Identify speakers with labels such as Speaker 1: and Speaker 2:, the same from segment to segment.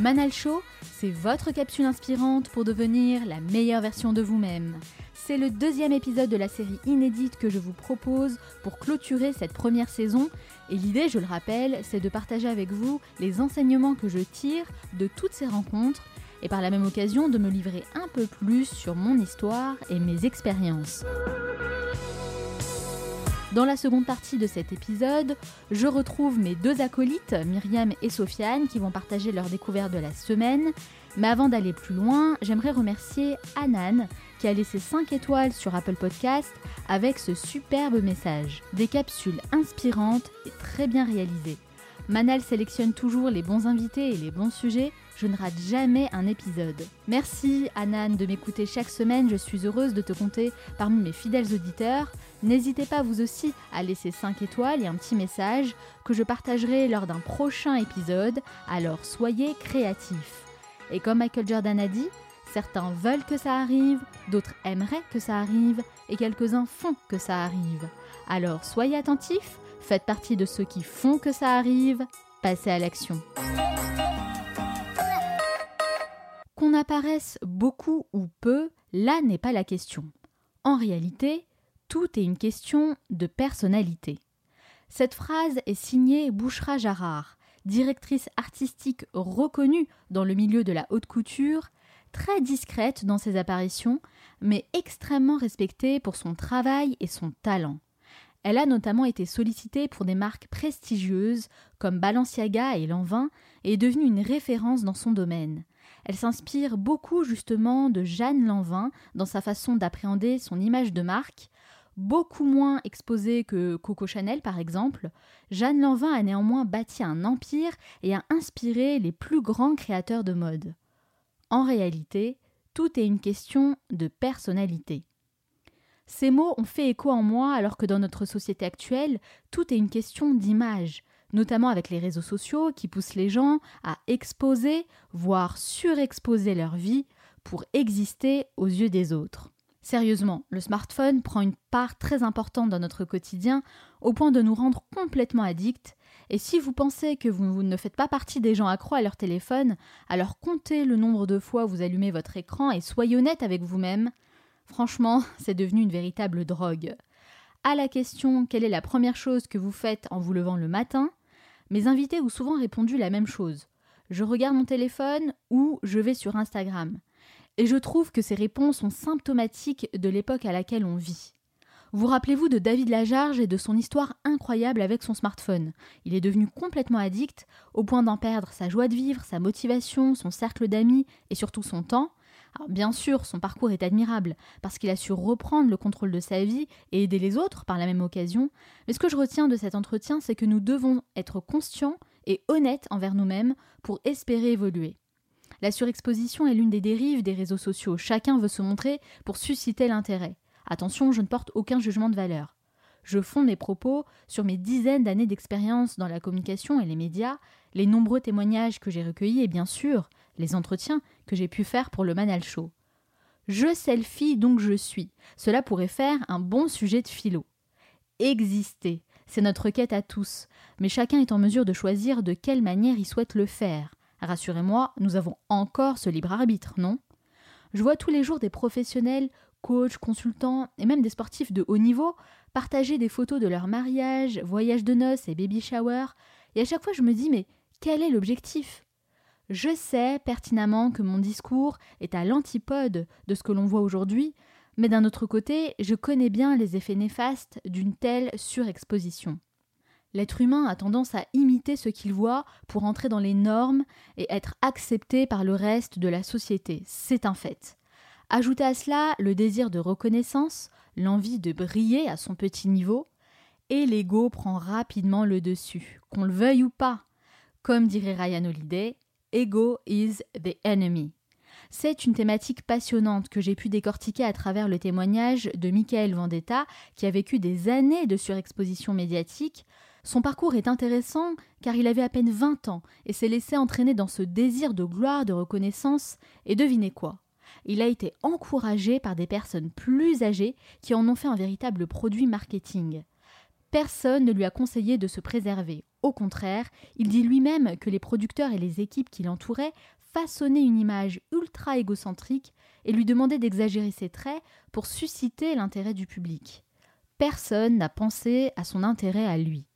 Speaker 1: Manal Show, c'est votre capsule inspirante pour devenir la meilleure version de vous-même. C'est le deuxième épisode de la série inédite que je vous propose pour clôturer cette première saison. Et l'idée, je le rappelle, c'est de partager avec vous les enseignements que je tire de toutes ces rencontres et par la même occasion de me livrer un peu plus sur mon histoire et mes expériences. Dans la seconde partie de cet épisode, je retrouve mes deux acolytes, Myriam et Sofiane, qui vont partager leur découverte de la semaine. Mais avant d'aller plus loin, j'aimerais remercier Anan, qui a laissé 5 étoiles sur Apple Podcast avec ce superbe message. Des capsules inspirantes et très bien réalisées. Manal sélectionne toujours les bons invités et les bons sujets, je ne rate jamais un épisode. Merci Anan de m'écouter chaque semaine, je suis heureuse de te compter parmi mes fidèles auditeurs. N'hésitez pas vous aussi à laisser 5 étoiles et un petit message que je partagerai lors d'un prochain épisode, alors soyez créatifs. Et comme Michael Jordan a dit, certains veulent que ça arrive, d'autres aimeraient que ça arrive, et quelques-uns font que ça arrive. Alors soyez attentifs, faites partie de ceux qui font que ça arrive, passez à l'action. Qu'on apparaisse beaucoup ou peu, là n'est pas la question. En réalité, tout est une question de personnalité. Cette phrase est signée Bouchra Jarrar, directrice artistique reconnue dans le milieu de la haute couture, très discrète dans ses apparitions, mais extrêmement respectée pour son travail et son talent. Elle a notamment été sollicitée pour des marques prestigieuses comme Balenciaga et Lanvin et est devenue une référence dans son domaine. Elle s'inspire beaucoup justement de Jeanne Lanvin dans sa façon d'appréhender son image de marque. Beaucoup moins exposée que Coco Chanel par exemple, Jeanne Lanvin a néanmoins bâti un empire et a inspiré les plus grands créateurs de mode. En réalité, tout est une question de personnalité. Ces mots ont fait écho en moi alors que dans notre société actuelle, tout est une question d'image, notamment avec les réseaux sociaux qui poussent les gens à exposer, voire surexposer leur vie pour exister aux yeux des autres. Sérieusement, le smartphone prend une part très importante dans notre quotidien au point de nous rendre complètement addicts. Et si vous pensez que vous ne faites pas partie des gens accros à leur téléphone, alors comptez le nombre de fois où vous allumez votre écran et soyez honnête avec vous-même. Franchement, c'est devenu une véritable drogue. À la question quelle est la première chose que vous faites en vous levant le matin, mes invités ont souvent répondu la même chose. Je regarde mon téléphone ou je vais sur Instagram. Et je trouve que ces réponses sont symptomatiques de l'époque à laquelle on vit. Vous rappelez-vous de David Lajarge et de son histoire incroyable avec son smartphone. Il est devenu complètement addict, au point d'en perdre sa joie de vivre, sa motivation, son cercle d'amis et surtout son temps, bien sûr, son parcours est admirable, parce qu'il a su reprendre le contrôle de sa vie et aider les autres par la même occasion, mais ce que je retiens de cet entretien, c'est que nous devons être conscients et honnêtes envers nous-mêmes pour espérer évoluer. La surexposition est l'une des dérives des réseaux sociaux, chacun veut se montrer pour susciter l'intérêt. Attention, je ne porte aucun jugement de valeur. Je fonde mes propos sur mes dizaines d'années d'expérience dans la communication et les médias, les nombreux témoignages que j'ai recueillis et bien sûr les entretiens que j'ai pu faire pour le Manal Show. Je selfie donc je suis. Cela pourrait faire un bon sujet de philo. Exister, c'est notre quête à tous, mais chacun est en mesure de choisir de quelle manière il souhaite le faire. Rassurez-moi, nous avons encore ce libre arbitre, non? Je vois tous les jours des professionnels, coachs, consultants et même des sportifs de haut niveau partager des photos de leur mariage, voyage de noces et baby shower, et à chaque fois je me dis mais quel est l'objectif? Je sais pertinemment que mon discours est à l'antipode de ce que l'on voit aujourd'hui, mais d'un autre côté, je connais bien les effets néfastes d'une telle surexposition. L'être humain a tendance à imiter ce qu'il voit pour entrer dans les normes et être accepté par le reste de la société, c'est un fait. Ajoutez à cela le désir de reconnaissance, l'envie de briller à son petit niveau, et l'ego prend rapidement le dessus, qu'on le veuille ou pas. Comme dirait Ryan Holiday, Ego is the enemy. C'est une thématique passionnante que j'ai pu décortiquer à travers le témoignage de Michael Vendetta, qui a vécu des années de surexposition médiatique. Son parcours est intéressant car il avait à peine 20 ans et s'est laissé entraîner dans ce désir de gloire, de reconnaissance, et devinez quoi? Il a été encouragé par des personnes plus âgées qui en ont fait un véritable produit marketing. Personne ne lui a conseillé de se préserver. Au contraire, il dit lui-même que les producteurs et les équipes qui l'entouraient façonnaient une image ultra égocentrique et lui demandaient d'exagérer ses traits pour susciter l'intérêt du public. Personne n'a pensé à son intérêt à lui.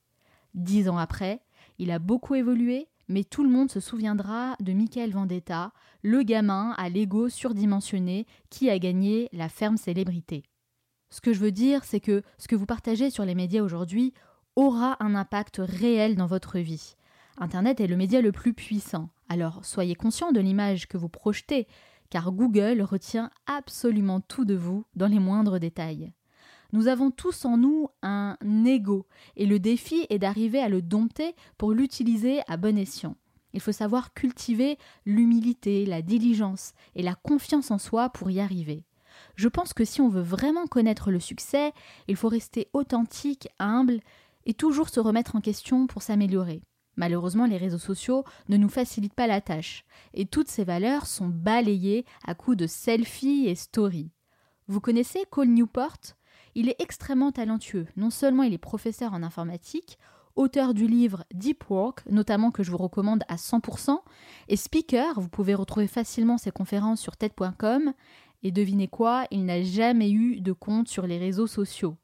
Speaker 1: Dix ans après, il a beaucoup évolué, mais tout le monde se souviendra de Michael Vendetta, le gamin à l'ego surdimensionné qui a gagné la ferme célébrité. Ce que je veux dire, c'est que ce que vous partagez sur les médias aujourd'hui aura un impact réel dans votre vie. Internet est le média le plus puissant, alors soyez conscient de l'image que vous projetez, car Google retient absolument tout de vous dans les moindres détails. Nous avons tous en nous un ego, et le défi est d'arriver à le dompter pour l'utiliser à bon escient. Il faut savoir cultiver l'humilité, la diligence et la confiance en soi pour y arriver. Je pense que si on veut vraiment connaître le succès, il faut rester authentique, humble et toujours se remettre en question pour s'améliorer. Malheureusement, les réseaux sociaux ne nous facilitent pas la tâche, et toutes ces valeurs sont balayées à coups de selfies et stories. Vous connaissez Cole Newport? Il est extrêmement talentueux. Non seulement il est professeur en informatique, auteur du livre Deep Work, notamment que je vous recommande à 100%, et speaker, vous pouvez retrouver facilement ses conférences sur TED.com, et devinez quoi, il n'a jamais eu de compte sur les réseaux sociaux.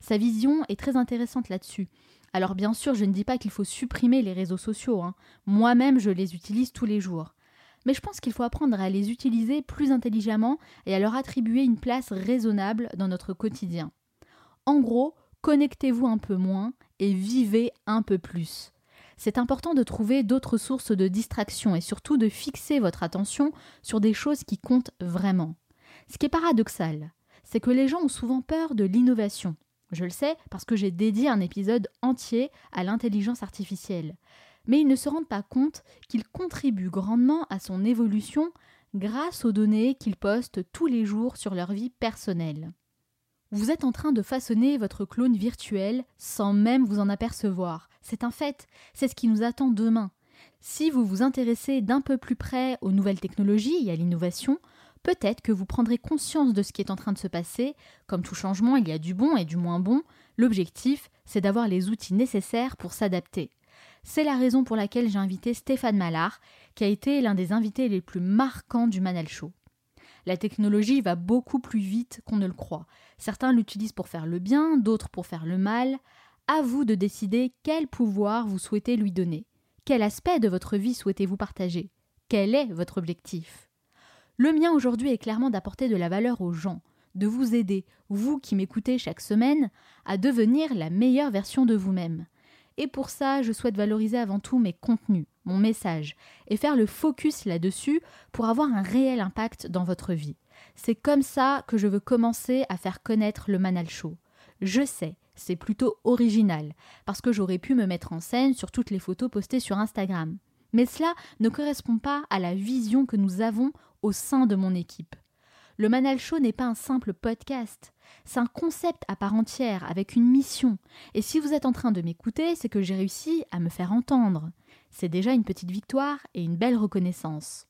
Speaker 1: Sa vision est très intéressante là-dessus. Alors bien sûr, je ne dis pas qu'il faut supprimer les réseaux sociaux. Hein. Moi-même, je les utilise tous les jours. Mais je pense qu'il faut apprendre à les utiliser plus intelligemment et à leur attribuer une place raisonnable dans notre quotidien. En gros, connectez-vous un peu moins et vivez un peu plus. C'est important de trouver d'autres sources de distraction et surtout de fixer votre attention sur des choses qui comptent vraiment. Ce qui est paradoxal, c'est que les gens ont souvent peur de l'innovation. Je le sais parce que j'ai dédié un épisode entier à l'intelligence artificielle. Mais ils ne se rendent pas compte qu'ils contribuent grandement à son évolution grâce aux données qu'ils postent tous les jours sur leur vie personnelle. Vous êtes en train de façonner votre clone virtuel sans même vous en apercevoir. C'est un fait, c'est ce qui nous attend demain. Si vous vous intéressez d'un peu plus près aux nouvelles technologies et à l'innovation, peut-être que vous prendrez conscience de ce qui est en train de se passer. Comme tout changement, il y a du bon et du moins bon. L'objectif, c'est d'avoir les outils nécessaires pour s'adapter. C'est la raison pour laquelle j'ai invité Stéphane Mallard, qui a été l'un des invités les plus marquants du Manal Show. La technologie va beaucoup plus vite qu'on ne le croit. Certains l'utilisent pour faire le bien, d'autres pour faire le mal. À vous de décider quel pouvoir vous souhaitez lui donner. Quel aspect de votre vie souhaitez-vous partager? Quel est votre objectif? Le mien aujourd'hui est clairement d'apporter de la valeur aux gens, de vous aider, vous qui m'écoutez chaque semaine, à devenir la meilleure version de vous-même. Et pour ça, je souhaite valoriser avant tout mes contenus, mon message, et faire le focus là-dessus pour avoir un réel impact dans votre vie. C'est comme ça que je veux commencer à faire connaître le Manal Show. Je sais, c'est plutôt original, parce que j'aurais pu me mettre en scène sur toutes les photos postées sur Instagram. Mais cela ne correspond pas à la vision que nous avons au sein de mon équipe. Le Manal Show n'est pas un simple podcast, c'est un concept à part entière, avec une mission. Et si vous êtes en train de m'écouter, c'est que j'ai réussi à me faire entendre. C'est déjà une petite victoire et une belle reconnaissance.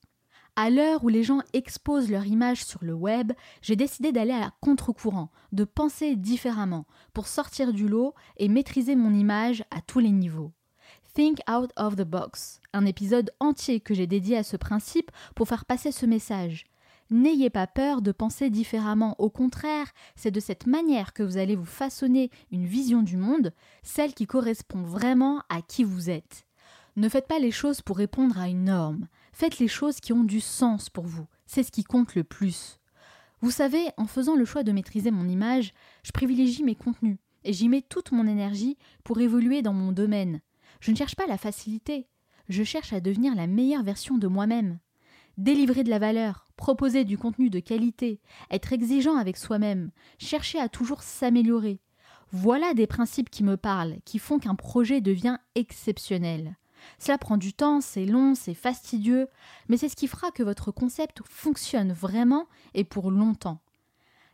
Speaker 1: À l'heure où les gens exposent leur image sur le web, j'ai décidé d'aller à contre-courant, de penser différemment, pour sortir du lot et maîtriser mon image à tous les niveaux. Think Out of the Box, un épisode entier que j'ai dédié à ce principe pour faire passer ce message. N'ayez pas peur de penser différemment, au contraire, c'est de cette manière que vous allez vous façonner une vision du monde, celle qui correspond vraiment à qui vous êtes. Ne faites pas les choses pour répondre à une norme, faites les choses qui ont du sens pour vous, c'est ce qui compte le plus. Vous savez, en faisant le choix de maîtriser mon image, je privilégie mes contenus, et j'y mets toute mon énergie pour évoluer dans mon domaine, je ne cherche pas la facilité, je cherche à devenir la meilleure version de moi-même. Délivrer de la valeur, proposer du contenu de qualité, être exigeant avec soi-même, chercher à toujours s'améliorer. Voilà des principes qui me parlent, qui font qu'un projet devient exceptionnel. Cela prend du temps, c'est long, c'est fastidieux, mais c'est ce qui fera que votre concept fonctionne vraiment et pour longtemps.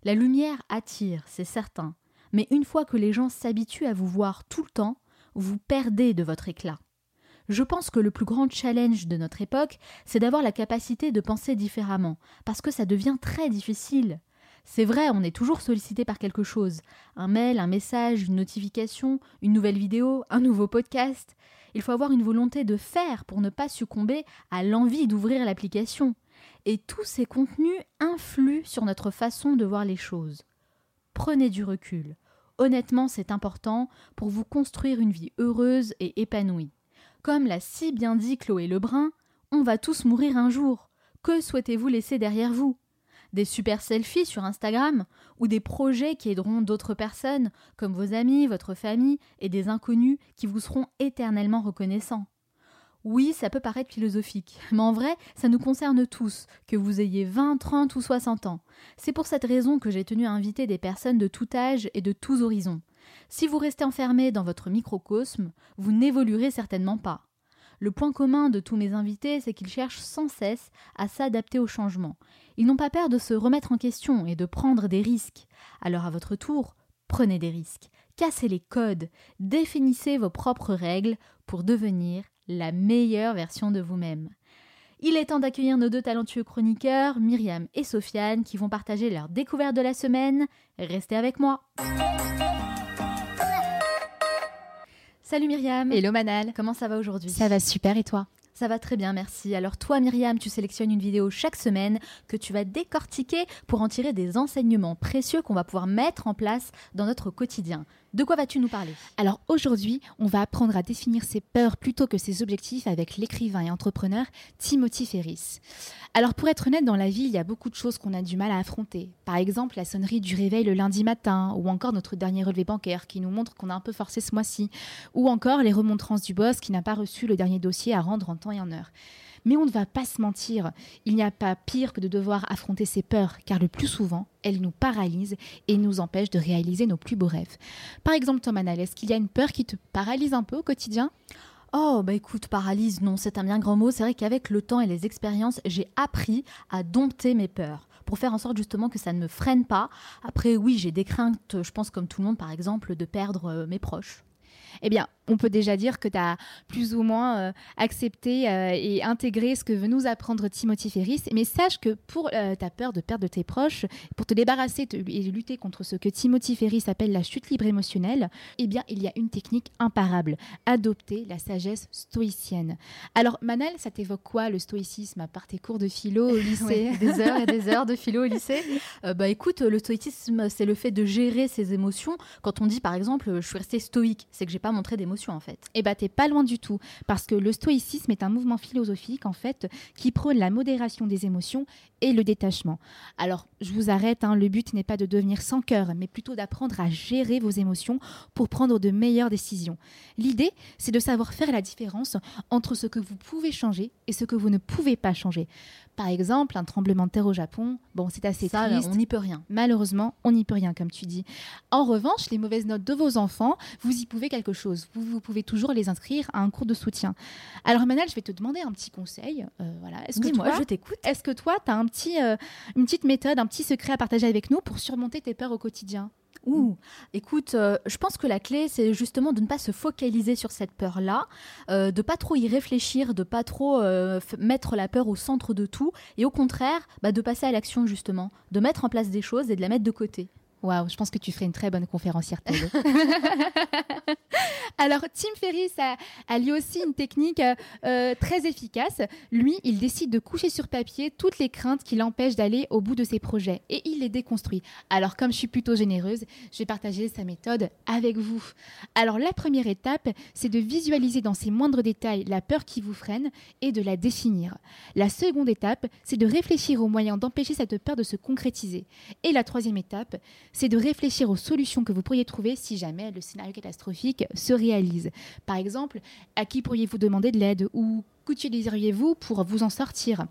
Speaker 1: La lumière attire, c'est certain, mais une fois que les gens s'habituent à vous voir tout le temps, vous perdez de votre éclat. Je pense que le plus grand challenge de notre époque, c'est d'avoir la capacité de penser différemment, parce que ça devient très difficile. C'est vrai, on est toujours sollicité par quelque chose. Un mail, un message, une notification, une nouvelle vidéo, un nouveau podcast. Il faut avoir une volonté de faire pour ne pas succomber à l'envie d'ouvrir l'application. Et tous ces contenus influent sur notre façon de voir les choses. Prenez du recul. Honnêtement, c'est important pour vous construire une vie heureuse et épanouie. Comme l'a si bien dit Chloé Lebrun, on va tous mourir un jour. Que souhaitez-vous laisser derrière vous? Des super selfies sur Instagram ou des projets qui aideront d'autres personnes, comme vos amis, votre famille et des inconnus qui vous seront éternellement reconnaissants oui, ça peut paraître philosophique, mais en vrai, ça nous concerne tous, que vous ayez 20, 30 ou 60 ans. C'est pour cette raison que j'ai tenu à inviter des personnes de tout âge et de tous horizons. Si vous restez enfermé dans votre microcosme, vous n'évoluerez certainement pas. Le point commun de tous mes invités, c'est qu'ils cherchent sans cesse à s'adapter au changement. Ils n'ont pas peur de se remettre en question et de prendre des risques. Alors à votre tour, prenez des risques. Cassez les codes, définissez vos propres règles pour devenir la meilleure version de vous-même. Il est temps d'accueillir nos deux talentueux chroniqueurs, Myriam et Sofiane, qui vont partager leur découverte de la semaine. Restez avec moi. Salut Myriam.
Speaker 2: Hello Manal.
Speaker 1: Comment ça va aujourd'hui?
Speaker 2: Ça va super et toi?
Speaker 1: Ça va très bien, merci. Alors toi, Myriam, tu sélectionnes une vidéo chaque semaine que tu vas décortiquer pour en tirer des enseignements précieux qu'on va pouvoir mettre en place dans notre quotidien. De quoi vas-tu nous parler?
Speaker 2: Alors aujourd'hui, on va apprendre à définir ses peurs plutôt que ses objectifs avec l'écrivain et entrepreneur Timothy Ferris. Alors pour être honnête, dans la vie, il y a beaucoup de choses qu'on a du mal à affronter. Par exemple, la sonnerie du réveil le lundi matin, ou encore notre dernier relevé bancaire qui nous montre qu'on a un peu forcé ce mois-ci, ou encore les remontrances du boss qui n'a pas reçu le dernier dossier à rendre en temps et en heure. Mais on ne va pas se mentir, il n'y a pas pire que de devoir affronter ses peurs, car le plus souvent, elles nous paralysent et nous empêchent de réaliser nos plus beaux rêves. Par exemple, Thomas Nall, est-ce qu'il y a une peur qui te paralyse un peu au quotidien?
Speaker 1: Oh, bah écoute, paralyse, non, c'est un bien grand mot. C'est vrai qu'avec le temps et les expériences, j'ai appris à dompter mes peurs pour faire en sorte justement que ça ne me freine pas. Après, oui, j'ai des craintes, je pense comme tout le monde, par exemple, de perdre euh, mes proches.
Speaker 2: Eh bien, on peut déjà dire que tu as plus ou moins euh, accepté euh, et intégré ce que veut nous apprendre Timothy Ferris. Mais sache que pour euh, ta peur de perdre tes proches, pour te débarrasser et lutter contre ce que Timothy Ferris appelle la chute libre émotionnelle, eh bien, il y a une technique imparable adopter la sagesse stoïcienne. Alors, Manal, ça t'évoque quoi le stoïcisme à part tes cours de philo au lycée?
Speaker 1: Des heures et des heures de philo au lycée Bah écoute, le stoïcisme, c'est le fait de gérer ses émotions. Quand on dit par exemple, je suis resté stoïque, c'est que j'ai pas montré d'émotion en fait.
Speaker 2: Eh bah t'es pas loin du tout, parce que le stoïcisme est un mouvement philosophique en fait qui prône la modération des émotions et le détachement. Alors je vous arrête, hein, le but n'est pas de devenir sans cœur, mais plutôt d'apprendre à gérer vos émotions pour prendre de meilleures décisions. L'idée, c'est de savoir faire la différence entre ce que vous pouvez changer et ce que vous ne pouvez pas changer. Par exemple, un tremblement de terre au Japon, bon, c'est assez
Speaker 1: Ça,
Speaker 2: triste.
Speaker 1: on n'y peut rien.
Speaker 2: Malheureusement, on n'y peut rien, comme tu dis. En revanche, les mauvaises notes de vos enfants, vous y pouvez quelque chose. Vous, vous pouvez toujours les inscrire à un cours de soutien. Alors, Manal, je vais te demander un petit conseil. Euh, voilà.
Speaker 1: Est-ce que moi, je t'écoute.
Speaker 2: Est-ce que toi, tu as un petit, euh, une petite méthode, un petit secret à partager avec nous pour surmonter tes peurs au quotidien?
Speaker 1: Ouh, écoute, euh, je pense que la clé, c'est justement de ne pas se focaliser sur cette peur-là, euh, de pas trop y réfléchir, de pas trop euh, mettre la peur au centre de tout, et au contraire, bah, de passer à l'action justement, de mettre en place des choses et de la mettre de côté.
Speaker 2: Waouh, je pense que tu ferais une très bonne conférencière. Alors, Tim Ferriss a, lui aussi une technique euh, euh, très efficace. Lui, il décide de coucher sur papier toutes les craintes qui l'empêchent d'aller au bout de ses projets et il les déconstruit. Alors, comme je suis plutôt généreuse, je vais partager sa méthode avec vous. Alors, la première étape, c'est de visualiser dans ses moindres détails la peur qui vous freine et de la définir. La seconde étape, c'est de réfléchir aux moyens d'empêcher cette peur de se concrétiser. Et la troisième étape, c'est de réfléchir aux solutions que vous pourriez trouver si jamais le scénario catastrophique se réalise. Par exemple, à qui pourriez-vous demander de l'aide ou qu'utiliseriez-vous pour vous en sortir?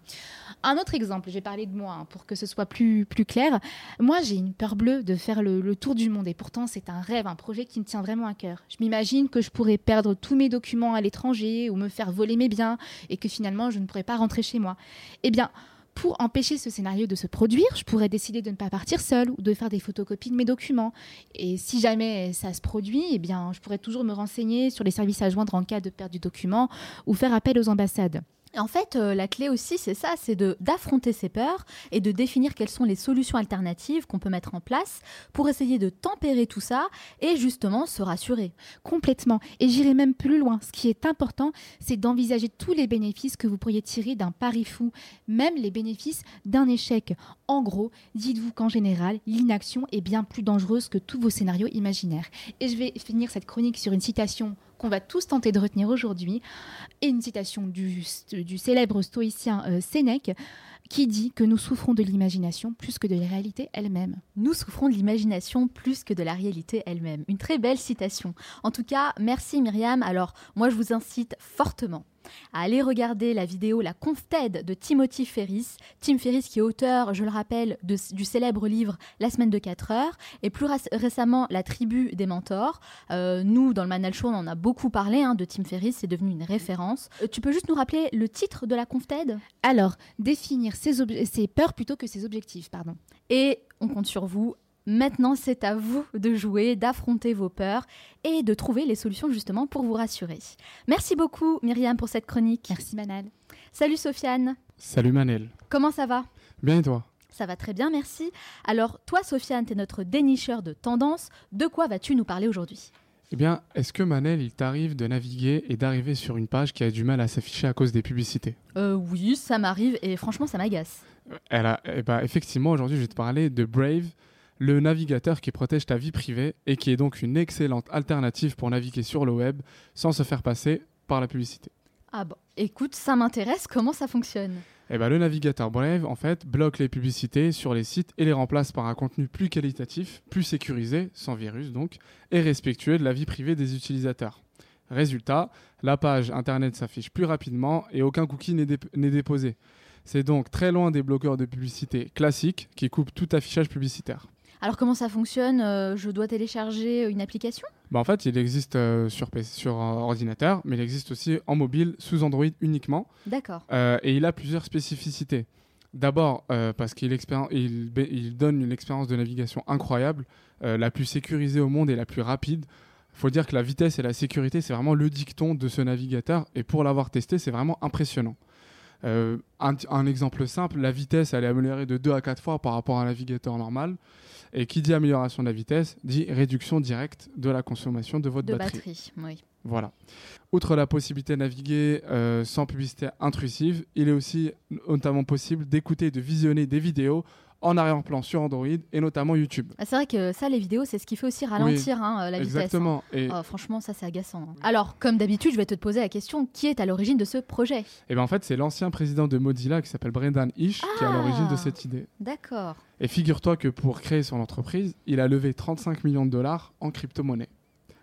Speaker 2: Un autre exemple, je vais parler de moi hein, pour que ce soit plus, plus clair. Moi, j'ai une peur bleue de faire le, le tour du monde et pourtant c'est un rêve, un projet qui me tient vraiment à cœur. Je m'imagine que je pourrais perdre tous mes documents à l'étranger ou me faire voler mes biens et que finalement je ne pourrais pas rentrer chez moi. Eh bien, pour empêcher ce scénario de se produire, je pourrais décider de ne pas partir seule ou de faire des photocopies de mes documents. Et si jamais ça se produit, eh bien, je pourrais toujours me renseigner sur les services à joindre en cas de perte du document ou faire appel aux ambassades.
Speaker 1: En fait, euh, la clé aussi, c'est ça, c'est d'affronter ses peurs et de définir quelles sont les solutions alternatives qu'on peut mettre en place pour essayer de tempérer tout ça et justement se rassurer.
Speaker 2: Complètement. Et j'irai même plus loin. Ce qui est important, c'est d'envisager tous les bénéfices que vous pourriez tirer d'un pari fou, même les bénéfices d'un échec. En gros, dites-vous qu'en général, l'inaction est bien plus dangereuse que tous vos scénarios imaginaires. Et je vais finir cette chronique sur une citation qu'on va tous tenter de retenir aujourd'hui, et une citation du, célèbre stoïcien euh, Sénèque qui dit que nous souffrons de l'imagination plus que de la réalité elle-même.
Speaker 1: Nous souffrons de l'imagination plus que de la réalité elle-même. Une très belle citation. En tout cas, merci Myriam. Alors, moi, je vous incite fortement à aller regarder la vidéo La Conf de Timothy Ferris. Tim Ferris qui est auteur, je le rappelle, du célèbre livre La semaine de 4 heures et plus récemment La tribu des mentors. Euh, nous, dans le Manal Show, on en a beaucoup parlé hein, de Tim Ferris, c'est devenu une référence. Euh, tu peux juste nous rappeler le titre de la Conf
Speaker 2: Alors, définir ses, ses peurs plutôt que ses objectifs, pardon.
Speaker 1: Et on compte sur vous Maintenant, c'est à vous de jouer, d'affronter vos peurs et de trouver les solutions justement pour vous rassurer. Merci beaucoup Myriam pour cette chronique.
Speaker 2: Merci Manal.
Speaker 1: Salut Sofiane.
Speaker 3: Salut Manel.
Speaker 1: Comment ça va?
Speaker 3: Bien et toi?
Speaker 1: Ça va très bien, merci. Alors, toi, Sofiane, tu es notre dénicheur de tendances. De quoi vas-tu nous parler aujourd'hui?
Speaker 3: Eh bien, est-ce que Manel, il t'arrive de naviguer et d'arriver sur une page qui a du mal à s'afficher à cause des publicités?
Speaker 1: Euh, Oui, ça m'arrive et franchement, ça m'agace.
Speaker 3: Elle a, eh ben, effectivement, aujourd'hui, je vais te parler de Brave, le navigateur qui protège ta vie privée et qui est donc une excellente alternative pour naviguer sur le web sans se faire passer par la publicité.
Speaker 1: Ah bon, écoute, ça m'intéresse, comment ça fonctionne?
Speaker 3: Eh ben, le navigateur Brave, en fait, bloque les publicités sur les sites et les remplace par un contenu plus qualitatif, plus sécurisé, sans virus donc, et respectueux de la vie privée des utilisateurs. Résultat, la page Internet s'affiche plus rapidement et aucun cookie n'est déposé. C'est donc très loin des bloqueurs de publicité classiques qui coupent tout affichage publicitaire.
Speaker 1: Alors comment ça fonctionne? Euh, Je dois télécharger une application?
Speaker 3: Bah En fait, il existe euh, sur, sur ordinateur, mais il existe aussi en mobile sous Android uniquement.
Speaker 1: D'accord.
Speaker 3: Euh, et il a plusieurs spécificités. D'abord, parce qu'il il, il donne une expérience de navigation incroyable, la plus sécurisée au monde et la plus rapide. Il faut dire que la vitesse et la sécurité, c'est vraiment le dicton de ce navigateur. Et pour l'avoir testé, c'est vraiment impressionnant. un, un, exemple simple, la vitesse, elle est améliorée de 2 à 4 fois par rapport à un navigateur normal. Et qui dit amélioration de la vitesse dit réduction directe de la consommation de votre
Speaker 1: de
Speaker 3: batterie.
Speaker 1: batterie oui.
Speaker 3: Voilà. Outre la possibilité de naviguer euh, sans publicité intrusive, il est aussi notamment possible d'écouter et de visionner des vidéos en arrière-plan sur Android et notamment YouTube.
Speaker 1: Ah, c'est vrai que ça, les vidéos, c'est ce qui fait aussi ralentir hein, euh, la
Speaker 3: vitesse. Hein. Exactement.
Speaker 1: Et... Oh, franchement, ça, c'est agaçant. Hein. Alors, comme d'habitude, je vais te poser la question qui est à l'origine de ce projet?
Speaker 3: Eh bien, en fait, c'est l'ancien président de Mozilla qui s'appelle Brendan Ish qui est à l'origine de ah, cette idée.
Speaker 1: D'accord.
Speaker 3: Et figure-toi que pour créer son entreprise, il a levé 35 millions de dollars en crypto-monnaie.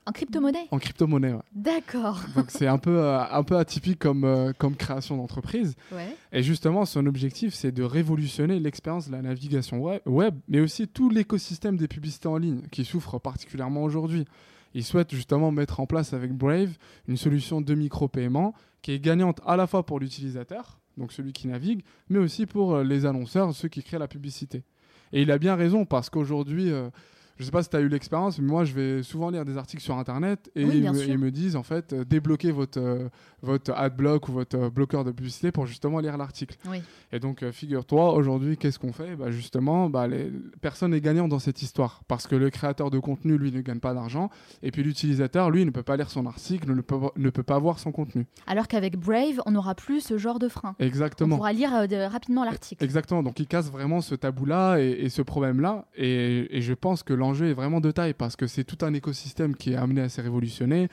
Speaker 1: En crypto-monnaie
Speaker 3: En crypto-monnaie, ouais.
Speaker 1: D'accord.
Speaker 3: Donc c'est un peu, euh, un peu atypique comme, euh, comme création d'entreprise.
Speaker 1: Ouais.
Speaker 3: Et justement, son objectif, c'est de révolutionner l'expérience de la navigation web, mais aussi tout l'écosystème des publicités en ligne, qui souffre particulièrement aujourd'hui. Il souhaite justement mettre en place avec Brave une solution de micro-paiement qui est gagnante à la fois pour l'utilisateur, donc celui qui navigue, mais aussi pour euh, les annonceurs, ceux qui créent la publicité. Et il a bien raison, parce qu'aujourd'hui je sais pas si tu as eu l'expérience, mais moi, je vais souvent lire des articles sur Internet et ils, me, disent, en fait, euh, débloquez votre, euh, votre adblock ou votre euh, bloqueur de publicité pour justement lire l'article. Et donc, figure-toi, aujourd'hui, qu'est-ce qu'on fait? Bah, Justement, bah, les... personne n'est gagnant dans cette histoire parce que le créateur de contenu, lui, ne gagne pas d'argent et puis l'utilisateur, lui, ne peut pas lire son article, ne peut, ne peut pas voir son contenu.
Speaker 1: Alors qu'avec Brave, on n'aura plus ce genre de frein.
Speaker 3: Exactement. On
Speaker 1: pourra lire rapidement l'article.
Speaker 3: Exactement. Donc, il casse vraiment ce tabou-là et, ce problème-là. Et, et je pense que l'enjeu est vraiment de taille parce que c'est tout un écosystème qui est amené à se révolutionner.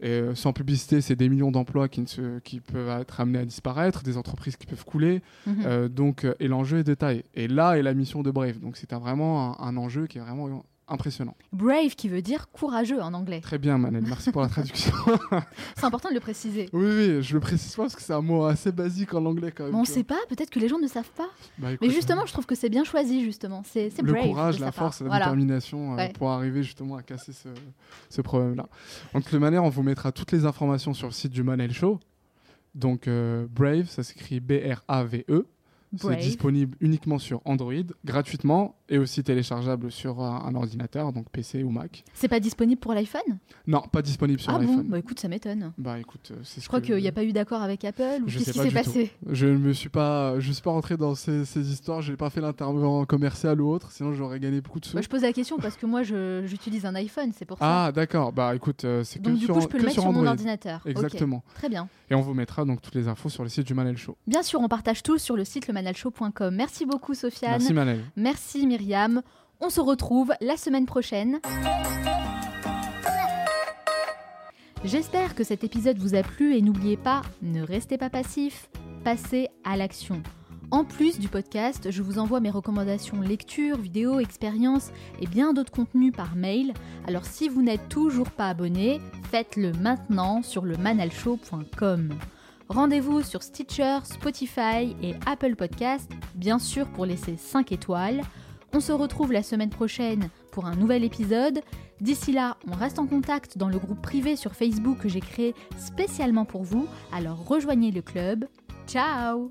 Speaker 3: Et, euh, sans publicité, c'est des millions d'emplois qui, qui peuvent être amenés à disparaître, des entreprises qui peuvent couler. Mhm. Euh, donc, euh, et l'enjeu est de taille. Et là est la mission de Brave. Donc c'est vraiment un, un, enjeu qui est vraiment impressionnant.
Speaker 1: Brave qui veut dire courageux en anglais.
Speaker 3: Très bien Manel, merci pour la traduction.
Speaker 1: c'est important de le préciser.
Speaker 3: Oui, oui, je le précise pas parce que c'est un mot assez basique en anglais quand même.
Speaker 1: on ne sait pas, peut-être que les gens ne savent pas. Bah, Mais justement, je trouve que c'est bien choisi justement. C'est
Speaker 3: Le courage, la force, la détermination euh, pour arriver justement à casser ce, ce problème-là. Donc toute manière, on vous mettra toutes les informations sur le site du Manel Show. Donc euh, Brave, ça s'écrit B-R-A-V-E. C'est disponible uniquement sur Android, gratuitement et aussi téléchargeable sur un, un ordinateur, donc PC ou Mac.
Speaker 1: C'est pas disponible pour l'iPhone?
Speaker 3: Non, pas disponible sur
Speaker 1: Ah bon?
Speaker 3: l'iPhone.
Speaker 1: Bah écoute, ça m'étonne.
Speaker 3: Bah écoute, euh, c'est ce
Speaker 1: Je crois qu'il n'y a pas eu d'accord avec Apple ou qu'est-ce qui s'est
Speaker 3: tout.
Speaker 1: passé?
Speaker 3: Je ne me suis pas, je suis pas rentré dans ces, ces histoires. Je n'ai pas fait l'intervenant commercial ou autre, sinon j'aurais gagné beaucoup de sous.
Speaker 1: Bah, Je pose la question parce que moi j'utilise un iPhone, c'est pour ça.
Speaker 3: Ah d'accord. Bah écoute, euh, c'est que
Speaker 1: du
Speaker 3: sur,
Speaker 1: coup, je peux le mettre
Speaker 3: sur
Speaker 1: mon ordinateur.
Speaker 3: Exactement.
Speaker 1: Très bien.
Speaker 3: Et on vous mettra donc toutes les infos sur le site du Manel Show.
Speaker 1: Bien sûr, on partage tout sur le site lemanalshow.com. Merci beaucoup Sofiane.
Speaker 3: Merci Manel.
Speaker 1: Merci On se retrouve la semaine prochaine. J'espère que cet épisode vous a plu et n'oubliez pas, ne restez pas passif, passez à l'action. En plus du podcast, je vous envoie mes recommandations lecture, vidéo, expériences et bien d'autres contenus par mail. Alors si vous n'êtes toujours pas abonné, faites-le maintenant sur le manalshow.com. Rendez-vous sur Stitcher, Spotify et Apple Podcast, bien sûr pour laisser 5 étoiles. On se retrouve la semaine prochaine pour un nouvel épisode. D'ici là, on reste en contact dans le groupe privé sur Facebook que j'ai créé spécialement pour vous, alors rejoignez le club. Ciao